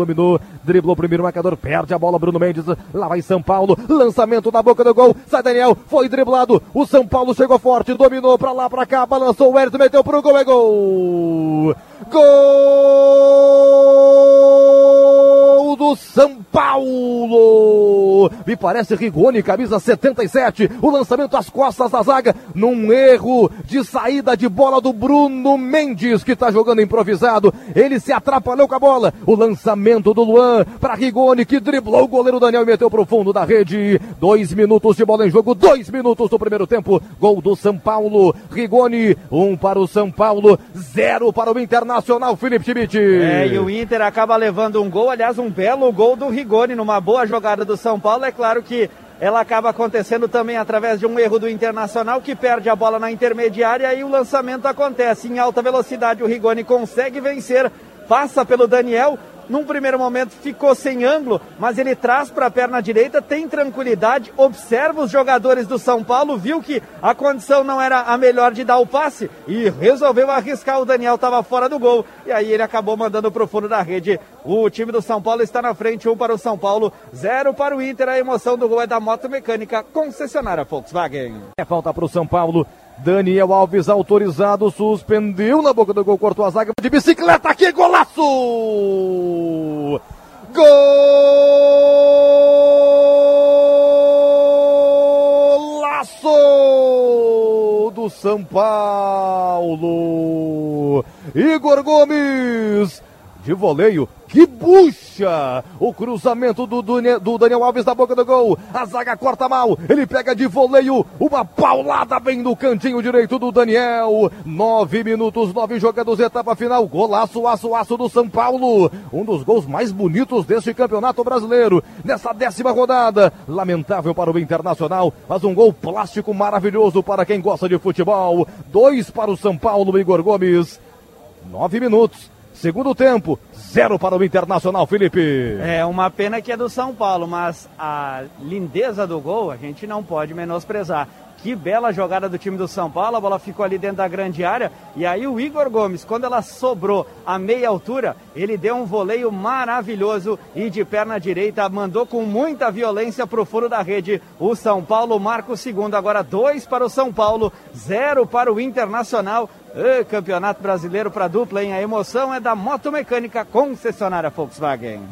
dominou, driblou o primeiro marcador, perde a bola, Bruno Mendes, lá vai São Paulo, lançamento na boca do gol, sai Daniel, foi driblado, o São Paulo chegou forte, dominou pra lá, pra cá, balançou o Hérito, meteu pro gol, é gol! Gol São Paulo! Me parece Rigoni, camisa 77, o lançamento às costas da zaga, num erro de saída de bola do Bruno Mendes, que tá jogando improvisado, ele se atrapalhou com a bola, o lançamento do Luan para Rigoni, que driblou o goleiro Daniel e meteu pro fundo da rede, dois minutos de bola em jogo, dois minutos do primeiro tempo, gol do São Paulo, Rigoni, um para o São Paulo, zero para o Internacional, Felipe Schmidt. É, e o Inter acaba levando um gol, aliás, um belo gol do Rigoni, numa boa jogada do São Paulo, é claro que ela acaba acontecendo também através de um erro do Internacional que perde a bola na intermediária e o lançamento acontece em alta velocidade. O Rigoni consegue vencer, passa pelo Daniel, num primeiro momento ficou sem ângulo, mas ele traz para a perna direita, tem tranquilidade, observa os jogadores do São Paulo, viu que a condição não era a melhor de dar o passe e resolveu arriscar. O Daniel estava fora do gol e aí ele acabou mandando para o fundo da rede. O time do São Paulo está na frente, um para o São Paulo, zero para o Inter. A emoção do gol é da moto mecânica concessionária Volkswagen. É falta para o São Paulo. Daniel Alves autorizado, suspendeu na boca do gol, cortou a zaga de bicicleta, que golaço! São Paulo! Igor Gomes de voleio. Que bucha! O cruzamento do, do, Daniel Alves na boca do gol. A zaga corta mal. Ele pega de voleio. Uma paulada bem no cantinho direito do Daniel. Nove minutos, nove jogadores, etapa final. Golaço, aço, aço do São Paulo. Um dos gols mais bonitos deste campeonato brasileiro. Nessa décima rodada. Lamentável para o Internacional, mas um gol plástico maravilhoso para quem gosta de futebol. Dois para o São Paulo, Igor Gomes. Nove minutos. Segundo tempo, zero para o Internacional, Felipe. É uma pena que é do São Paulo, mas a lindeza do gol a gente não pode menosprezar. Que bela jogada do time do São Paulo, a bola ficou ali dentro da grande área. E aí o Igor Gomes, quando ela sobrou a meia altura, ele deu um voleio maravilhoso e de perna direita mandou com muita violência para o furo da rede. O São Paulo marca o segundo, agora dois para o São Paulo, zero para o Internacional. E, campeonato brasileiro para dupla, hein? A emoção é da moto mecânica concessionária Volkswagen.